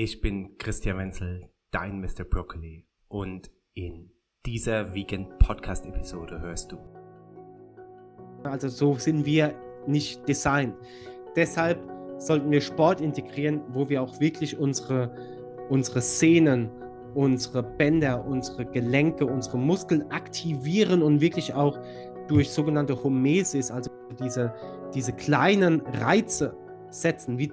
Ich bin Christian Wenzel, dein Mr. Broccoli und in dieser Vegan Podcast Episode hörst du. Also so sind wir nicht designt. Deshalb sollten wir Sport integrieren, wo wir auch wirklich unsere, unsere Sehnen, unsere Bänder, unsere Gelenke, unsere Muskeln aktivieren und wirklich auch durch sogenannte Homesis, also diese, diese kleinen Reize setzen, wie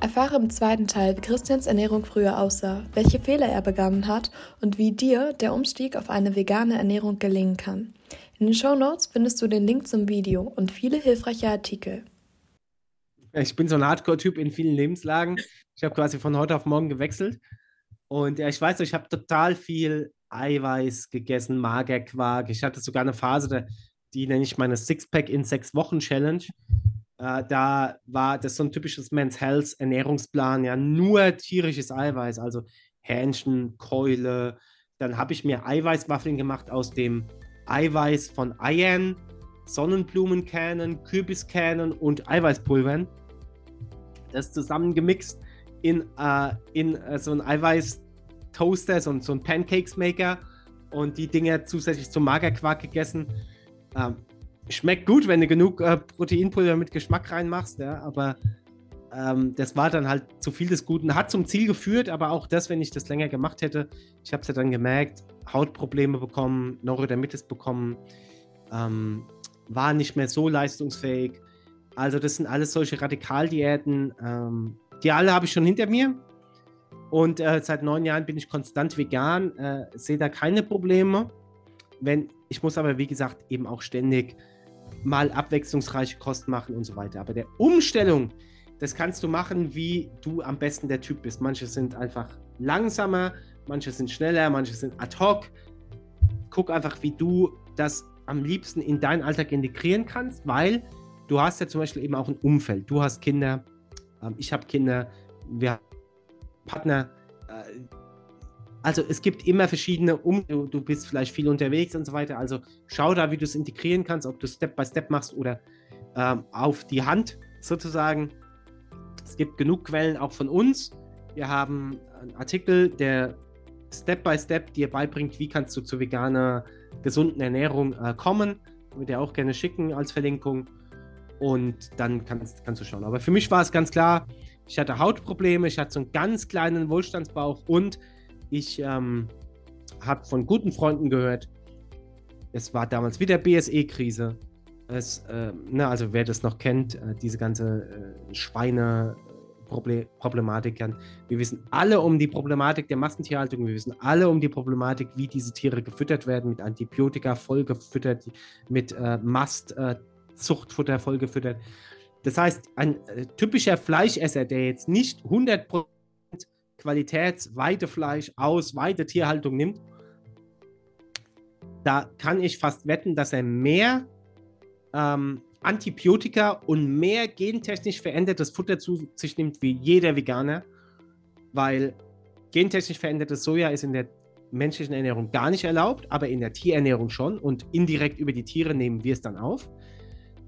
Erfahre im zweiten Teil, wie Christians Ernährung früher aussah, welche Fehler er begangen hat und wie dir der Umstieg auf eine vegane Ernährung gelingen kann. In den Show Notes findest du den Link zum Video und viele hilfreiche Artikel. Ich bin so ein Hardcore-Typ in vielen Lebenslagen. Ich habe quasi von heute auf morgen gewechselt. Und ja, ich weiß, ich habe total viel Eiweiß gegessen, Magerquark. Ich hatte sogar eine Phase, die nenne ich meine Sixpack in sechs Wochen Challenge. Äh, da war das so ein typisches Men's Health Ernährungsplan, ja, nur tierisches Eiweiß, also Hähnchen, Keule. Dann habe ich mir Eiweißwaffeln gemacht aus dem Eiweiß von Eiern, Sonnenblumenkernen, Kürbiskernen und Eiweißpulvern. Das zusammengemixt in, äh, in äh, so ein Eiweiß-Toaster, so, so ein Pancakes-Maker und die Dinger zusätzlich zum Magerquark gegessen. Ähm, schmeckt gut, wenn du genug äh, Proteinpulver mit Geschmack reinmachst, ja, aber ähm, das war dann halt zu viel des Guten. Hat zum Ziel geführt, aber auch das, wenn ich das länger gemacht hätte, ich habe es ja dann gemerkt, Hautprobleme bekommen, Neurodermitis bekommen, ähm, war nicht mehr so leistungsfähig. Also das sind alles solche Radikaldiäten. Ähm, die alle habe ich schon hinter mir. Und äh, seit neun Jahren bin ich konstant vegan, äh, sehe da keine Probleme. Wenn, ich muss aber, wie gesagt, eben auch ständig mal abwechslungsreiche Kosten machen und so weiter. Aber der Umstellung, das kannst du machen, wie du am besten der Typ bist. Manche sind einfach langsamer, manche sind schneller, manche sind ad hoc. Guck einfach, wie du das am liebsten in deinen Alltag integrieren kannst, weil du hast ja zum Beispiel eben auch ein Umfeld. Du hast Kinder, ähm, ich habe Kinder, wir haben Partner. Also es gibt immer verschiedene Um, du, du, bist vielleicht viel unterwegs und so weiter. Also schau da, wie du es integrieren kannst, ob du Step by Step machst oder ähm, auf die Hand sozusagen. Es gibt genug Quellen auch von uns. Wir haben einen Artikel, der Step by Step dir beibringt, wie kannst du zu veganer, gesunden Ernährung äh, kommen. Würde dir auch gerne schicken als Verlinkung. Und dann kannst, kannst du schauen. Aber für mich war es ganz klar, ich hatte Hautprobleme, ich hatte so einen ganz kleinen Wohlstandsbauch und ich ähm, habe von guten Freunden gehört, es war damals wieder BSE-Krise. Es, äh, ne, also wer das noch kennt, äh, diese ganze äh, Schweine, Problematik Wir wissen alle um die Problematik der Massentierhaltung. Wir wissen alle um die Problematik, wie diese Tiere gefüttert werden, mit Antibiotika vollgefüttert, mit äh, Mastzuchtfutter äh, vollgefüttert. Das heißt, ein äh, typischer Fleischesser, der jetzt nicht 100% Qualitätsweidefleisch aus Weidetierhaltung nimmt, da kann ich fast wetten, dass er mehr ähm, Antibiotika und mehr gentechnisch verändertes Futter zu sich nimmt wie jeder Veganer, weil gentechnisch verändertes Soja ist in der menschlichen Ernährung gar nicht erlaubt, aber in der Tierernährung schon und indirekt über die Tiere nehmen wir es dann auf.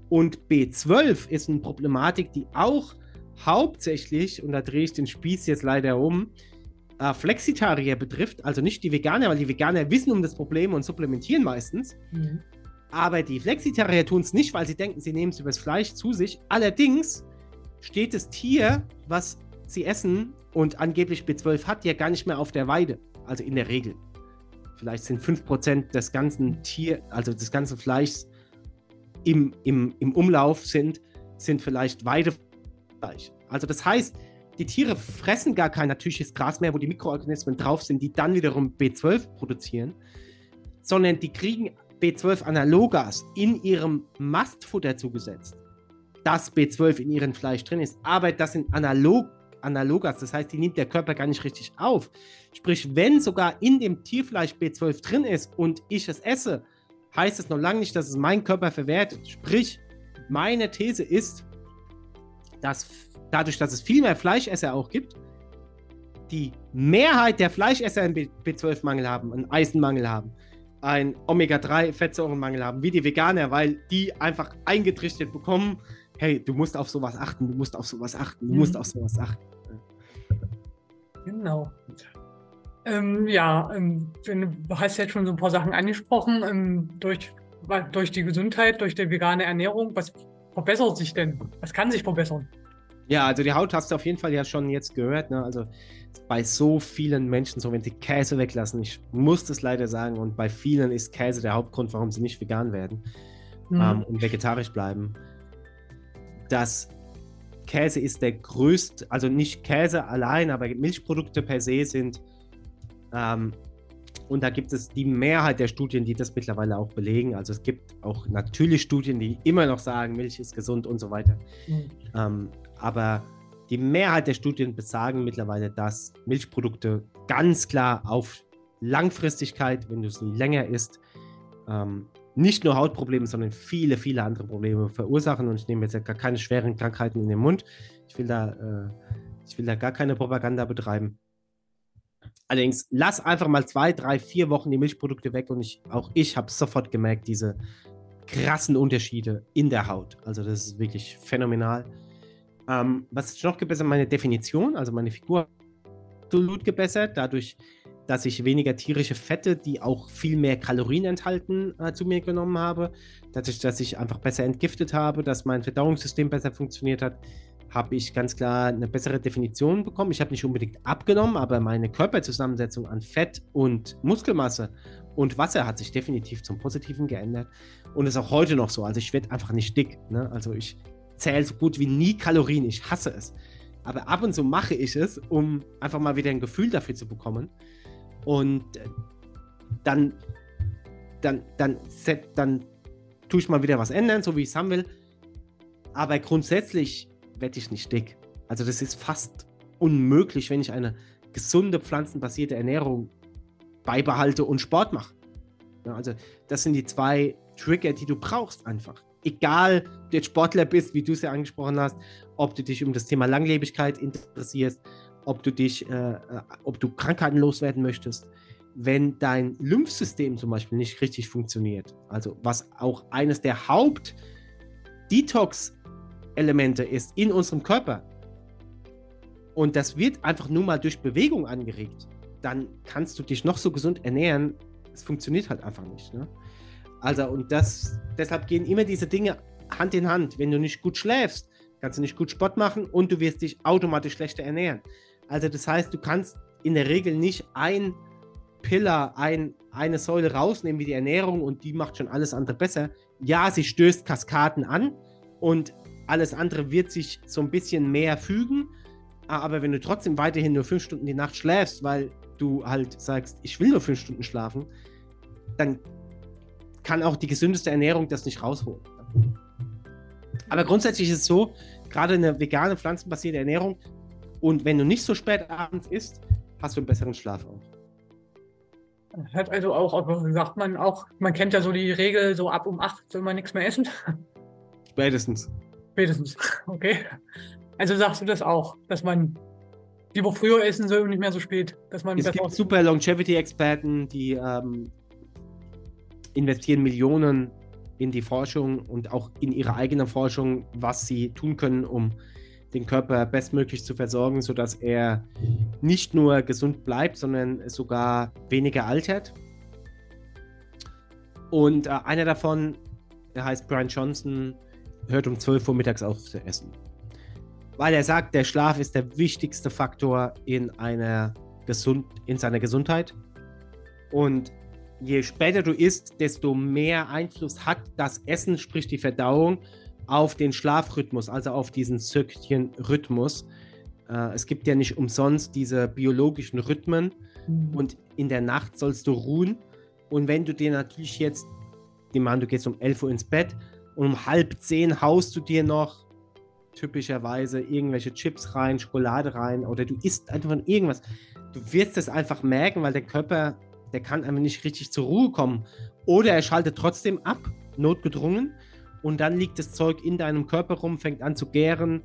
Und B12 ist eine Problematik, die auch hauptsächlich, und da drehe ich den Spieß jetzt leider um, äh, Flexitarier betrifft, also nicht die Veganer, weil die Veganer wissen um das Problem und supplementieren meistens. Mhm. Aber die Flexitarier tun es nicht, weil sie denken, sie nehmen es übers Fleisch zu sich. Allerdings steht das Tier, was sie essen und angeblich B12 hat, ja gar nicht mehr auf der Weide. Also in der Regel. Vielleicht sind 5% des ganzen Tier, also des ganzen Fleischs im, im, im Umlauf sind, sind vielleicht Weidefleisch. Also das heißt, die Tiere fressen gar kein natürliches Gras mehr, wo die Mikroorganismen drauf sind, die dann wiederum B12 produzieren, sondern die kriegen B12 Analogas in ihrem Mastfutter zugesetzt. dass B12 in ihrem Fleisch drin ist. Aber das sind analog, Analogas, das heißt, die nimmt der Körper gar nicht richtig auf. Sprich, wenn sogar in dem Tierfleisch B12 drin ist und ich es esse, heißt es noch lange nicht, dass es mein Körper verwertet. Sprich, meine These ist, dass dadurch, dass es viel mehr Fleischesser auch gibt, die Mehrheit der Fleischesser einen B12-Mangel haben, einen Eisenmangel haben, einen Omega-3-Fettsäurenmangel haben, wie die Veganer, weil die einfach eingetrichtert bekommen, hey, du musst auf sowas achten, du musst auf sowas achten, du mhm. musst auf sowas achten. Genau. Ähm, ja, ähm, du hast jetzt schon so ein paar Sachen angesprochen. Ähm, durch, durch die Gesundheit, durch die vegane Ernährung, was verbessert sich denn? Was kann sich verbessern? Ja, also die Haut hast du auf jeden Fall ja schon jetzt gehört. Ne? Also bei so vielen Menschen so, wenn sie Käse weglassen, ich muss das leider sagen, und bei vielen ist Käse der Hauptgrund, warum sie nicht vegan werden mhm. ähm, und vegetarisch bleiben. Das Käse ist der größte, also nicht Käse allein, aber Milchprodukte per se sind, ähm, und da gibt es die Mehrheit der Studien, die das mittlerweile auch belegen. Also es gibt auch natürlich Studien, die immer noch sagen, Milch ist gesund und so weiter. Mhm. Ähm, aber die Mehrheit der Studien besagen mittlerweile, dass Milchprodukte ganz klar auf Langfristigkeit, wenn du sie länger isst, ähm, nicht nur Hautprobleme, sondern viele, viele andere Probleme verursachen. Und ich nehme jetzt ja gar keine schweren Krankheiten in den Mund. Ich will da, äh, ich will da gar keine Propaganda betreiben. Allerdings lass einfach mal zwei, drei, vier Wochen die Milchprodukte weg und ich, auch ich habe sofort gemerkt, diese krassen Unterschiede in der Haut. Also das ist wirklich phänomenal. Ähm, was ist noch gebessert? Meine Definition, also meine Figur absolut gebessert, dadurch, dass ich weniger tierische Fette, die auch viel mehr Kalorien enthalten, äh, zu mir genommen habe. Dadurch, dass ich einfach besser entgiftet habe, dass mein Verdauungssystem besser funktioniert hat, habe ich ganz klar eine bessere Definition bekommen. Ich habe nicht unbedingt abgenommen, aber meine Körperzusammensetzung an Fett und Muskelmasse und Wasser hat sich definitiv zum Positiven geändert und ist auch heute noch so. Also ich werde einfach nicht dick. Ne? Also ich zähle so gut wie nie Kalorien. Ich hasse es. Aber ab und zu mache ich es, um einfach mal wieder ein Gefühl dafür zu bekommen. Und äh, dann, dann, dann, dann, dann tue ich mal wieder was ändern, so wie ich es haben will. Aber grundsätzlich werde ich nicht dick. Also das ist fast unmöglich, wenn ich eine gesunde pflanzenbasierte Ernährung beibehalte und Sport mache. Ja, also das sind die zwei Trigger, die du brauchst einfach. Egal, ob du jetzt Sportler bist, wie du es ja angesprochen hast, ob du dich um das Thema Langlebigkeit interessierst, ob du dich, äh, äh ob du Krankheiten loswerden möchtest. Wenn dein Lymphsystem zum Beispiel nicht richtig funktioniert, also was auch eines der Haupt-Detox- Elemente ist in unserem Körper und das wird einfach nur mal durch Bewegung angeregt, dann kannst du dich noch so gesund ernähren. Es funktioniert halt einfach nicht. Ne? Also, und das, deshalb gehen immer diese Dinge Hand in Hand. Wenn du nicht gut schläfst, kannst du nicht gut Sport machen und du wirst dich automatisch schlechter ernähren. Also, das heißt, du kannst in der Regel nicht ein Pillar, ein, eine Säule rausnehmen wie die Ernährung und die macht schon alles andere besser. Ja, sie stößt Kaskaden an und alles andere wird sich so ein bisschen mehr fügen. Aber wenn du trotzdem weiterhin nur fünf Stunden die Nacht schläfst, weil du halt sagst, ich will nur fünf Stunden schlafen, dann kann auch die gesündeste Ernährung das nicht rausholen. Aber grundsätzlich ist es so, gerade eine vegane, pflanzenbasierte Ernährung und wenn du nicht so spät abends isst, hast du einen besseren Schlaf auch. Hat also auch, aber sagt man auch, man kennt ja so die Regel, so ab um 8 soll man nichts mehr essen. Spätestens. Spätestens. Okay. Also sagst du das auch, dass man lieber früher essen soll und nicht mehr so spät. Dass man es gibt super Longevity-Experten, die ähm, investieren Millionen in die Forschung und auch in ihre eigene Forschung, was sie tun können, um den Körper bestmöglich zu versorgen, sodass er nicht nur gesund bleibt, sondern sogar weniger altert. Und äh, einer davon, der heißt Brian Johnson, hört um 12 Uhr mittags auf zu essen. Weil er sagt, der Schlaf ist der wichtigste Faktor in, einer gesund, in seiner Gesundheit. Und je später du isst, desto mehr Einfluss hat das Essen, sprich die Verdauung, auf den Schlafrhythmus, also auf diesen Zirkchen-Rhythmus. Äh, es gibt ja nicht umsonst diese biologischen Rhythmen mhm. und in der Nacht sollst du ruhen. Und wenn du dir natürlich jetzt, die Mann, du gehst um 11 Uhr ins Bett und um halb zehn haust du dir noch typischerweise irgendwelche Chips rein, Schokolade rein oder du isst einfach irgendwas. Du wirst es einfach merken, weil der Körper, der kann einfach nicht richtig zur Ruhe kommen. Oder er schaltet trotzdem ab, notgedrungen, und dann liegt das Zeug in deinem Körper rum, fängt an zu gären.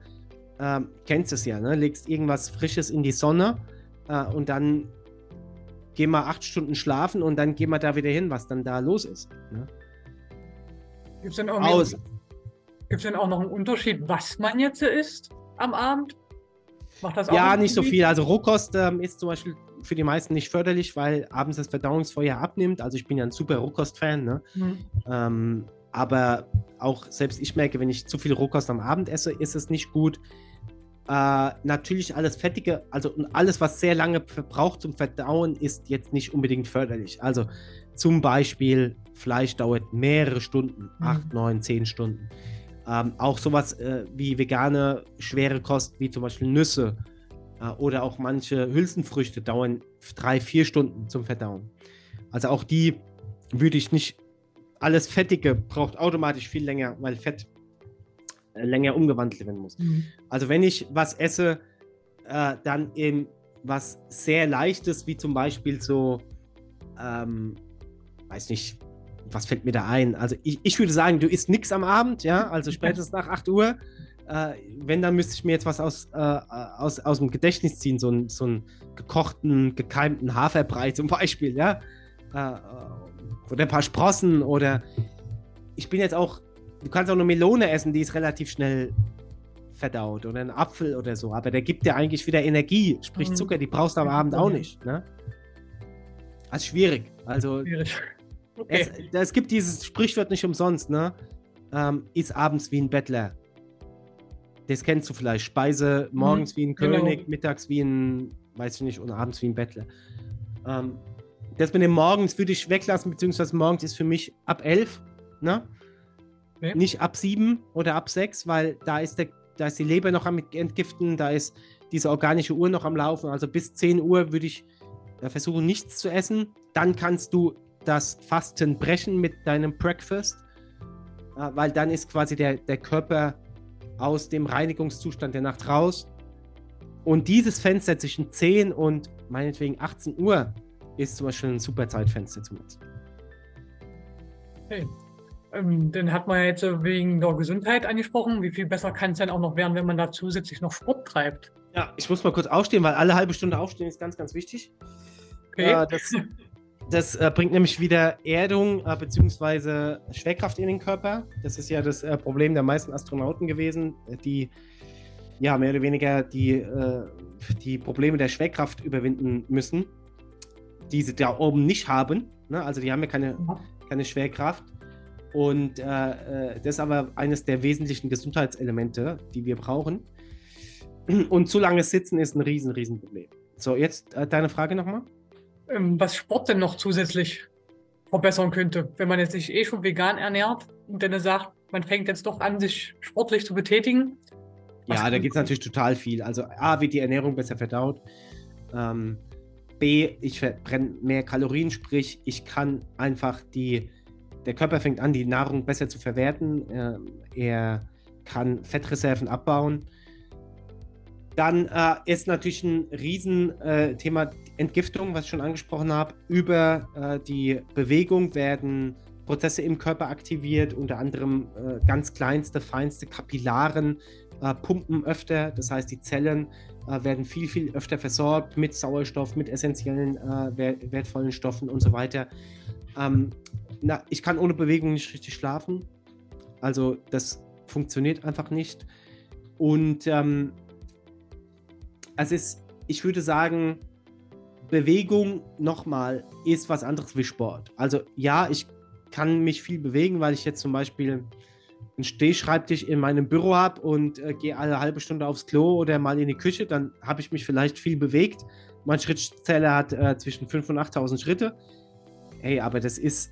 Ähm, kennst es ja, ne? Legst irgendwas Frisches in die Sonne äh, und dann geh mal acht Stunden schlafen und dann geh mal da wieder hin, was dann da los ist. Ne? Gibt es denn, denn, auch noch einen Unterschied, was man jetzt isst am Abend? Macht das auch ja, nicht so viel. Also Rohkost ähm, ist zum Beispiel für die meisten nicht förderlich, weil abends das Verdauungsfeuer abnimmt. Also ich bin ja ein super Rohkost-Fan. Ne? Mhm. Ähm, aber auch selbst ich merke, wenn ich zu viel Rohkost am Abend esse, ist es nicht gut. Äh, natürlich alles Fettige, also alles, was sehr lange verbraucht zum Verdauen, ist jetzt nicht unbedingt förderlich. Also zum Beispiel Fleisch dauert mehrere Stunden, mhm. acht, neun, zehn Stunden. Ähm, auch sowas äh, wie vegane schwere Kost, wie zum Beispiel Nüsse oder auch manche Hülsenfrüchte dauern drei, vier Stunden zum Verdauen. Also auch die würde ich nicht alles Fettige braucht automatisch viel länger, weil Fett äh, länger umgewandelt werden muss. Mhm. Also wenn ich was esse, äh, dann eben was sehr leichtes, wie zum Beispiel so, ähm, weiß nicht, was fällt mir da ein? Also ich, ich würde sagen, du isst nichts am Abend, ja, also spätestens nach 8 Uhr. Äh, wenn, dann müsste ich mir jetzt was aus, äh, aus, aus dem Gedächtnis ziehen, so, ein, so einen gekochten, gekeimten Haferbrei zum Beispiel, ja. Äh, oder ein paar Sprossen oder ich bin jetzt auch, du kannst auch eine Melone essen, die ist relativ schnell verdaut oder ein Apfel oder so, aber der gibt dir eigentlich wieder Energie, sprich mhm. Zucker, die brauchst du am Abend auch nicht. Ne? Also schwierig. Also schwierig. Okay. Es, es, gibt dieses Sprichwort nicht umsonst, ne? Ähm, ist abends wie ein Bettler. Das kennst du vielleicht. Speise morgens mhm, wie ein genau. König, mittags wie ein, weiß ich nicht, und abends wie ein Bettler. Ähm, das mit dem Morgens würde ich weglassen, beziehungsweise morgens ist für mich ab 11, ne? Okay. Nicht ab 7 oder ab 6, weil da ist, der, da ist die Leber noch am Entgiften, da ist diese organische Uhr noch am Laufen. Also bis 10 Uhr würde ich äh, versuchen, nichts zu essen. Dann kannst du das Fasten brechen mit deinem Breakfast, äh, weil dann ist quasi der, der Körper aus dem Reinigungszustand der Nacht raus. Und dieses Fenster zwischen 10 und meinetwegen 18 Uhr ist zum Beispiel ein super Zeitfenster zum Essen. Okay. Ähm, dann hat man jetzt wegen der Gesundheit angesprochen. Wie viel besser kann es denn auch noch werden, wenn man da zusätzlich noch Sport treibt? Ja, ich muss mal kurz aufstehen, weil alle halbe Stunde aufstehen ist ganz, ganz wichtig. Okay. Äh, das, das äh, bringt nämlich wieder Erdung äh, bzw. Schwerkraft in den Körper. Das ist ja das äh, Problem der meisten Astronauten gewesen, die ja mehr oder weniger die, äh, die Probleme der Schwerkraft überwinden müssen die sie da oben nicht haben. Ne? Also die haben ja keine, keine Schwerkraft. Und äh, äh, das ist aber eines der wesentlichen Gesundheitselemente, die wir brauchen. Und zu langes Sitzen ist ein riesen, riesen Problem. So, jetzt deine Frage nochmal. Ähm, was Sport denn noch zusätzlich verbessern könnte, wenn man jetzt sich eh schon vegan ernährt und dann sagt, man fängt jetzt doch an, sich sportlich zu betätigen. Ja, da gibt es natürlich total viel. Also A, wird die Ernährung besser verdaut. Ähm, B, ich verbrenne mehr Kalorien, sprich, ich kann einfach die, der Körper fängt an, die Nahrung besser zu verwerten. Äh, er kann Fettreserven abbauen. Dann äh, ist natürlich ein Riesenthema äh, Entgiftung, was ich schon angesprochen habe. Über äh, die Bewegung werden Prozesse im Körper aktiviert, unter anderem äh, ganz kleinste, feinste Kapillaren äh, pumpen öfter. Das heißt, die Zellen äh, werden viel, viel öfter versorgt mit Sauerstoff, mit essentiellen, äh, wertvollen Stoffen und so weiter. Ähm, na, ich kann ohne Bewegung nicht richtig schlafen. Also das funktioniert einfach nicht. Und ähm, es ist, ich würde sagen, Bewegung nochmal ist was anderes wie Sport. Also ja, ich kann mich viel bewegen, weil ich jetzt zum Beispiel einen Stehschreibtisch in meinem Büro habe und äh, gehe alle halbe Stunde aufs Klo oder mal in die Küche, dann habe ich mich vielleicht viel bewegt. Mein Schrittzähler hat äh, zwischen 5.000 und 8.000 Schritte. Hey, aber das ist,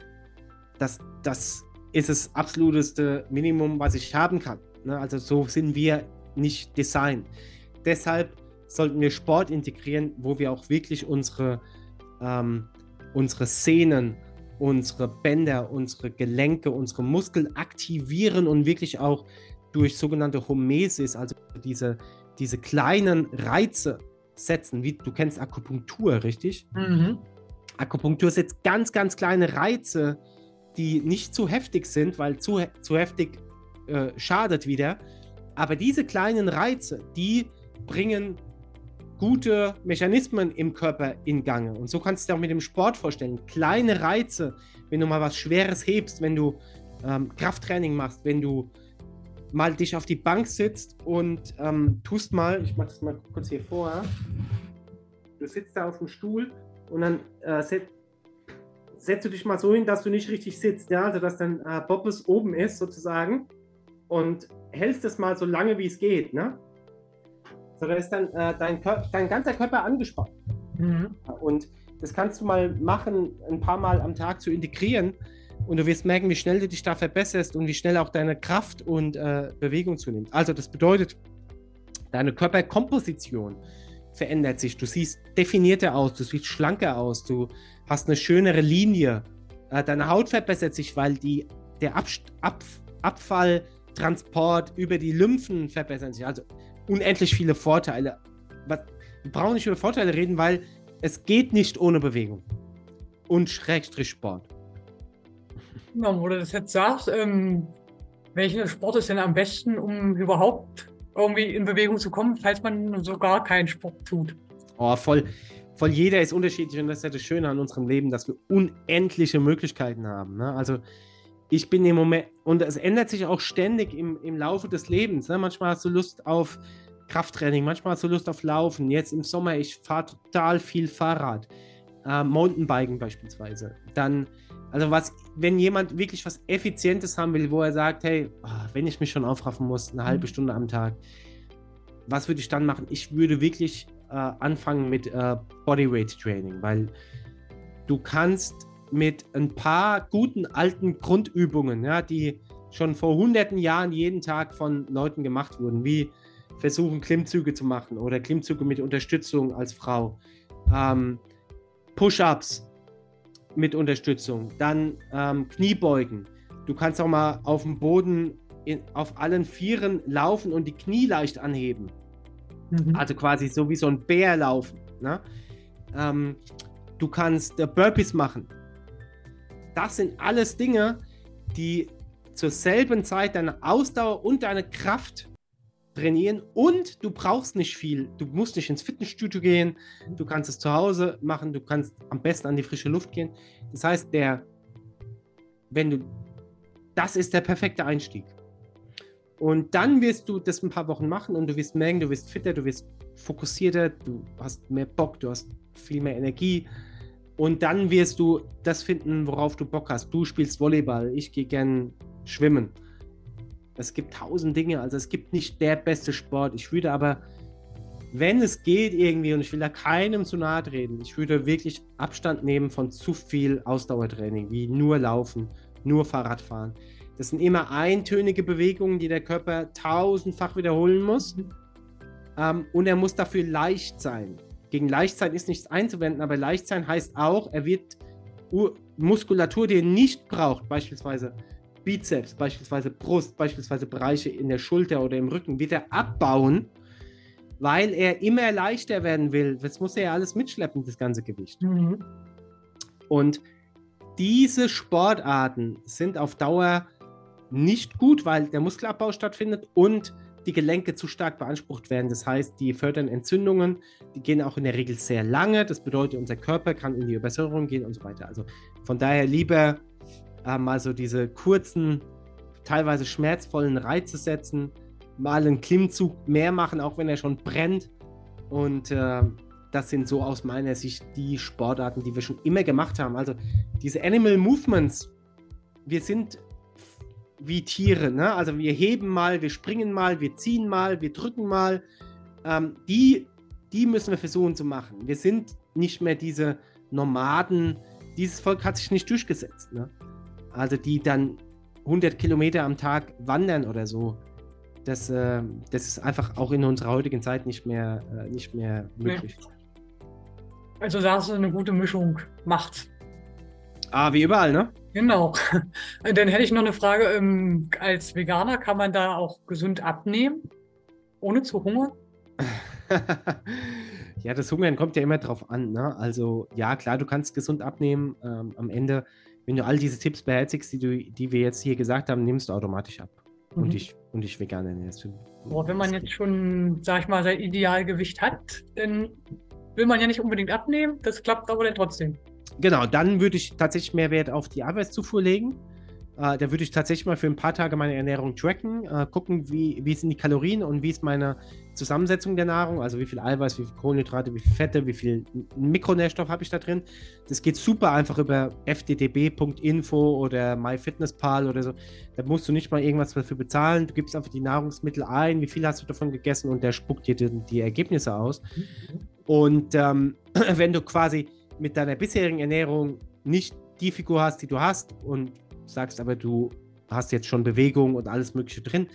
das, das ist das absoluteste Minimum, was ich haben kann. Ne? Also so sind wir nicht designt. Deshalb sollten wir Sport integrieren, wo wir auch wirklich unsere, ähm, unsere Sehnen, unsere Bänder, unsere Gelenke, unsere Muskeln aktivieren und wirklich auch durch sogenannte Homesis, also diese, diese kleinen Reize setzen, wie du kennst Akupunktur, richtig? Mhm. Akupunktur setzt ganz, ganz kleine Reize, die nicht zu heftig sind, weil zu, zu heftig äh, schadet wieder. Aber diese kleinen Reize, die bringen gute Mechanismen im Körper in Gange. Und so kannst du dir auch mit dem Sport vorstellen. Kleine Reize, wenn du mal was Schweres hebst, wenn du ähm, Krafttraining machst, wenn du mal dich auf die Bank sitzt und ähm, tust mal, ich mache das mal kurz hier vor, du sitzt da auf dem Stuhl und dann äh, set, setzt du dich mal so hin, dass du nicht richtig sitzt, ja, also dass dein äh, Bobbes oben ist sozusagen und hältst es mal so lange wie es geht, ne? So, da ist dann äh, dein, dein ganzer Körper angespannt. Mhm. Und das kannst du mal machen, ein paar Mal am Tag zu integrieren und du wirst merken, wie schnell du dich da verbesserst und wie schnell auch deine Kraft und äh, Bewegung zunimmt. Also das bedeutet, deine Körperkomposition verändert sich. Du siehst definierter aus, du siehst schlanker aus, du hast eine schönere Linie. Äh, deine Haut verbessert sich, weil die, der Ab Ab Abfalltransport über die Lymphen verbessert sich. Also unendlich viele Vorteile. Was, wir brauchen nicht über Vorteile reden, weil es geht nicht ohne Bewegung. Und Schrägstrich Sport. Ja, wo du das jetzt sagst, ähm, welcher Sport ist denn am besten, um überhaupt irgendwie in Bewegung zu kommen, falls man sogar keinen Sport tut? Oh, voll. Voll jeder ist unterschiedlich und das ist ja das Schöne an unserem Leben, dass wir unendliche Möglichkeiten haben. Ne? Also ich bin im Moment, und es ändert sich auch ständig im, im Laufe des Lebens. Ne? Manchmal hast du Lust auf Krafttraining, manchmal hast du Lust auf Laufen. Jetzt im Sommer, ich fahre total viel Fahrrad, äh, Mountainbiken beispielsweise. Dann also was, wenn jemand wirklich was Effizientes haben will, wo er sagt, hey, oh, wenn ich mich schon aufraffen muss, eine halbe mhm. Stunde am Tag, was würde ich dann machen? Ich würde wirklich äh, anfangen mit äh, Bodyweight Training, weil du kannst mit ein paar guten alten Grundübungen, ja, die schon vor hunderten Jahren jeden Tag von Leuten gemacht wurden, wie versuchen Klimmzüge zu machen oder Klimmzüge mit Unterstützung als Frau, ähm, Push-ups, mit Unterstützung. Dann ähm, Kniebeugen. Du kannst auch mal auf dem Boden in, auf allen Vieren laufen und die Knie leicht anheben. Mhm. Also quasi so wie so ein Bär laufen. Ne? Ähm, du kannst äh, Burpees machen. Das sind alles Dinge, die zur selben Zeit deine Ausdauer und deine Kraft trainieren und du brauchst nicht viel. Du musst nicht ins Fitnessstudio gehen, du kannst es zu Hause machen, du kannst am besten an die frische Luft gehen. Das heißt, der, wenn du, das ist der perfekte Einstieg. Und dann wirst du das ein paar Wochen machen und du wirst merken, du wirst fitter, du wirst fokussierter, du hast mehr Bock, du hast viel mehr Energie. Und dann wirst du das finden, worauf du Bock hast. Du spielst Volleyball, ich gehe gern schwimmen es gibt tausend Dinge, also es gibt nicht der beste Sport. Ich würde aber, wenn es geht irgendwie, und ich will da keinem zu nahe treten, ich würde wirklich Abstand nehmen von zu viel Ausdauertraining, wie nur Laufen, nur Fahrradfahren. Das sind immer eintönige Bewegungen, die der Körper tausendfach wiederholen muss. Ähm, und er muss dafür leicht sein. Gegen Leichtsein ist nichts einzuwenden, aber Leichtsein heißt auch, er wird Muskulatur, die er nicht braucht, beispielsweise Bizeps, beispielsweise Brust, beispielsweise Bereiche in der Schulter oder im Rücken, wieder abbauen, weil er immer leichter werden will. Das muss er ja alles mitschleppen, das ganze Gewicht. Mhm. Und diese Sportarten sind auf Dauer nicht gut, weil der Muskelabbau stattfindet und die Gelenke zu stark beansprucht werden. Das heißt, die fördern Entzündungen, die gehen auch in der Regel sehr lange. Das bedeutet, unser Körper kann in die Übersäuerung gehen und so weiter. Also von daher lieber äh, mal so diese kurzen, teilweise schmerzvollen Reize setzen, mal einen Klimmzug mehr machen, auch wenn er schon brennt. Und äh, das sind so aus meiner Sicht die Sportarten, die wir schon immer gemacht haben. Also diese Animal Movements, wir sind wie Tiere, ne? Also wir heben mal, wir springen mal, wir ziehen mal, wir drücken mal. Ähm, die, die müssen wir versuchen zu machen. Wir sind nicht mehr diese Nomaden. Dieses Volk hat sich nicht durchgesetzt. Ne? also die dann 100 Kilometer am Tag wandern oder so. Das, äh, das ist einfach auch in unserer heutigen Zeit nicht mehr, äh, nicht mehr möglich. Also da hast du eine gute Mischung macht. Ah, wie überall, ne? Genau. Dann hätte ich noch eine Frage. ähm, Als Veganer kann man da auch gesund abnehmen, ohne zu hungern? ja, das Hungern kommt ja immer drauf an. Ne? Also, ja, klar, du kannst gesund abnehmen. Ähm, am Ende, wenn du all diese Tipps beherzigst, die, du, die wir jetzt hier gesagt haben, nimmst du automatisch ab. Mhm. Und, dich, und dich vegan ernährst. Boah, wenn man jetzt schon, sag ich mal, sein Idealgewicht hat, dann will man ja nicht unbedingt abnehmen. Das klappt aber dann trotzdem. Genau, dann würde ich tatsächlich mehr Wert auf die Eiweißzufuhr legen. Äh, da würde ich tatsächlich mal für ein paar Tage meine Ernährung tracken, äh, gucken, wie, wie sind die Kalorien und wie ist meine Zusammensetzung der Nahrung, also wie viel Eiweiß, wie viel Kohlenhydrate, wie viel Fette, wie viel Mikronährstoff habe ich da drin. Das geht super einfach über fddb.info oder MyFitnessPal oder so. Da musst du nicht mal irgendwas dafür bezahlen. Du gibst einfach die Nahrungsmittel ein, wie viel hast du davon gegessen und der spuckt dir die, die Ergebnisse aus. Und ähm, wenn du quasi mit deiner bisherigen Ernährung nicht die Figur hast, die du hast und sagst aber, du hast jetzt schon Bewegung und alles Mögliche drin,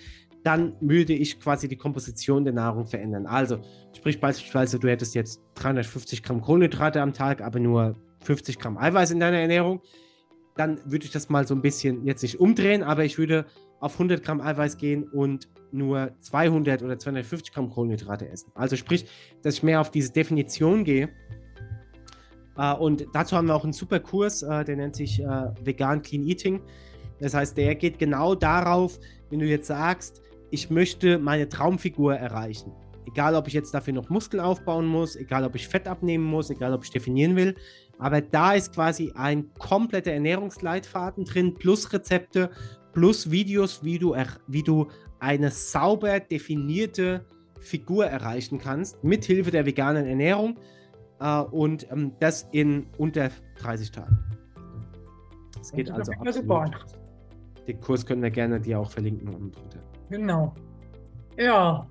dann würde ich quasi die Komposition der Nahrung verändern. Also, sprich beispielsweise, du hättest jetzt 350 Gramm Kohlenhydrate am Tag, aber nur 50 Gramm Eiweiß in deiner Ernährung. Dann würde ich das mal so ein bisschen jetzt nicht umdrehen, aber ich würde auf 100 Gramm Eiweiß gehen und nur 200 oder 250 Gramm Kohlenhydrate essen. Also sprich, dass ich mehr auf diese Definition gehe. Äh, und dazu haben wir auch einen super Kurs, äh, der nennt sich äh, Vegan Clean Eating. Das heißt, der geht genau darauf, wenn du jetzt sagst, ich möchte meine Traumfigur erreichen. Egal, ob ich jetzt dafür noch Muskeln aufbauen muss, egal, ob ich Fett abnehmen muss, egal, ob ich definieren will. Aber da ist quasi ein kompletter Ernährungsleitfaden drin, plus Rezepte, plus Videos, wie du, wie du eine sauber definierte Figur erreichen kannst, mit Hilfe der veganen Ernährung. Äh, und ähm, das in unter 30 Tagen. Es geht also absolut. Super. Den Kurs können wir gerne dir auch verlinken unten drunter. Genau. Ja,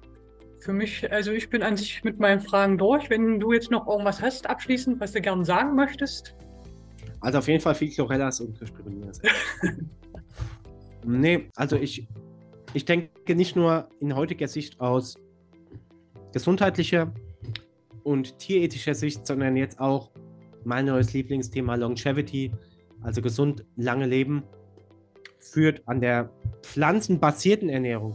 für mich, also ich bin an sich mit meinen Fragen durch. Wenn du jetzt noch irgendwas hast, abschließend, was du gerne sagen möchtest. Also auf jeden Fall viel Chlorellas und Kirschspirulina. nee, also ich, ich denke nicht nur in heutiger Sicht aus gesundheitlicher und tierethischer Sicht, sondern jetzt auch mein neues Lieblingsthema Longevity, also gesund lange Leben, führt an der pflanzenbasierten Ernährung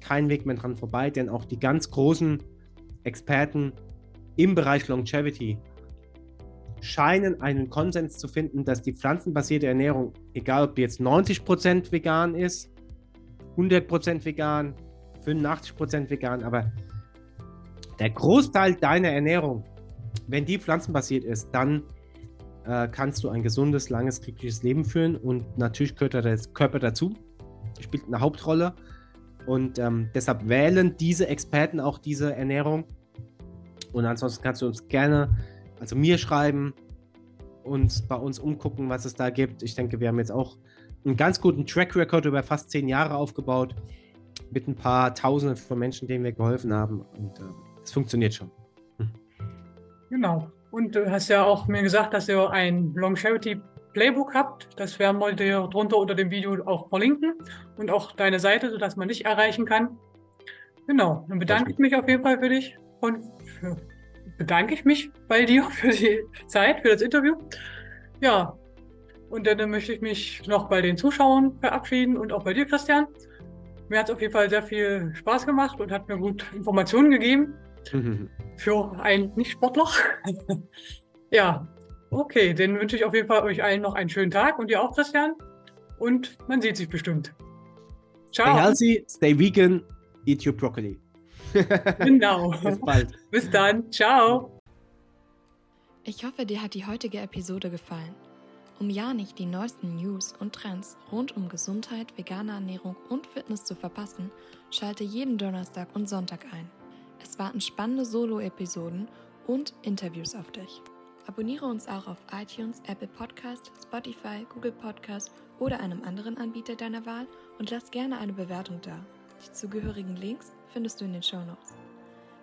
kein Weg mehr dran vorbei, denn auch die ganz großen Experten im Bereich Longevity scheinen einen Konsens zu finden, dass die pflanzenbasierte Ernährung, egal ob jetzt 90% vegan ist, 100% vegan, 85% vegan, aber der Großteil deiner Ernährung, wenn die pflanzenbasiert ist, dann äh, kannst du ein gesundes, langes, glückliches Leben führen und natürlich gehört der Körper dazu, spielt eine Hauptrolle. Und ähm, deshalb wählen diese Experten auch diese Ernährung. Und ansonsten kannst du uns gerne, also mir schreiben, uns bei uns umgucken, was es da gibt. Ich denke, wir haben jetzt auch einen ganz guten Track Record über fast zehn Jahre aufgebaut mit ein paar Tausenden von Menschen, denen wir geholfen haben. Und äh, es funktioniert schon. Genau. Und du hast ja auch mir gesagt, dass ihr ein Longevity Playbook habt. Das werden wir dir drunter unter dem Video auch verlinken und auch deine Seite, sodass man dich erreichen kann. Genau. Dann bedanke ich mich auf jeden Fall für dich und für, bedanke ich mich bei dir für die Zeit, für das Interview. Ja. Und dann möchte ich mich noch bei den Zuschauern verabschieden und auch bei dir, Christian. Mir hat es auf jeden Fall sehr viel Spaß gemacht und hat mir gut Informationen gegeben. Für einen Nicht-Sportler. ja, okay, dann wünsche ich auf jeden Fall euch allen noch einen schönen Tag und dir auch, Christian. Und man sieht sich bestimmt. Ciao. Stay healthy, stay vegan, eat your broccoli. genau. Bis bald. Bis dann. Ciao. Ich hoffe, dir hat die heutige Episode gefallen. Um ja nicht die neuesten News und Trends rund um Gesundheit, vegane Ernährung und Fitness zu verpassen, schalte jeden Donnerstag und Sonntag ein. Es warten spannende Solo-Episoden und Interviews auf dich. Abonniere uns auch auf iTunes, Apple Podcast, Spotify, Google Podcast oder einem anderen Anbieter deiner Wahl und lass gerne eine Bewertung da. Die zugehörigen Links findest du in den Show Notes.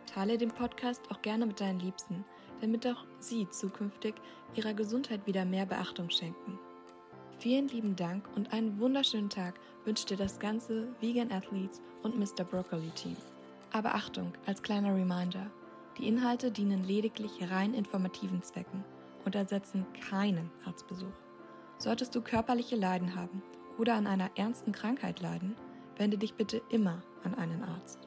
Teile den Podcast auch gerne mit deinen Liebsten, damit auch sie zukünftig ihrer Gesundheit wieder mehr Beachtung schenken. Vielen lieben Dank und einen wunderschönen Tag wünscht dir das ganze Vegan Athletes und Mr. Broccoli Team. Aber Achtung, als kleiner Reminder, die Inhalte dienen lediglich rein informativen Zwecken und ersetzen keinen Arztbesuch. Solltest du körperliche Leiden haben oder an einer ernsten Krankheit leiden, wende dich bitte immer an einen Arzt.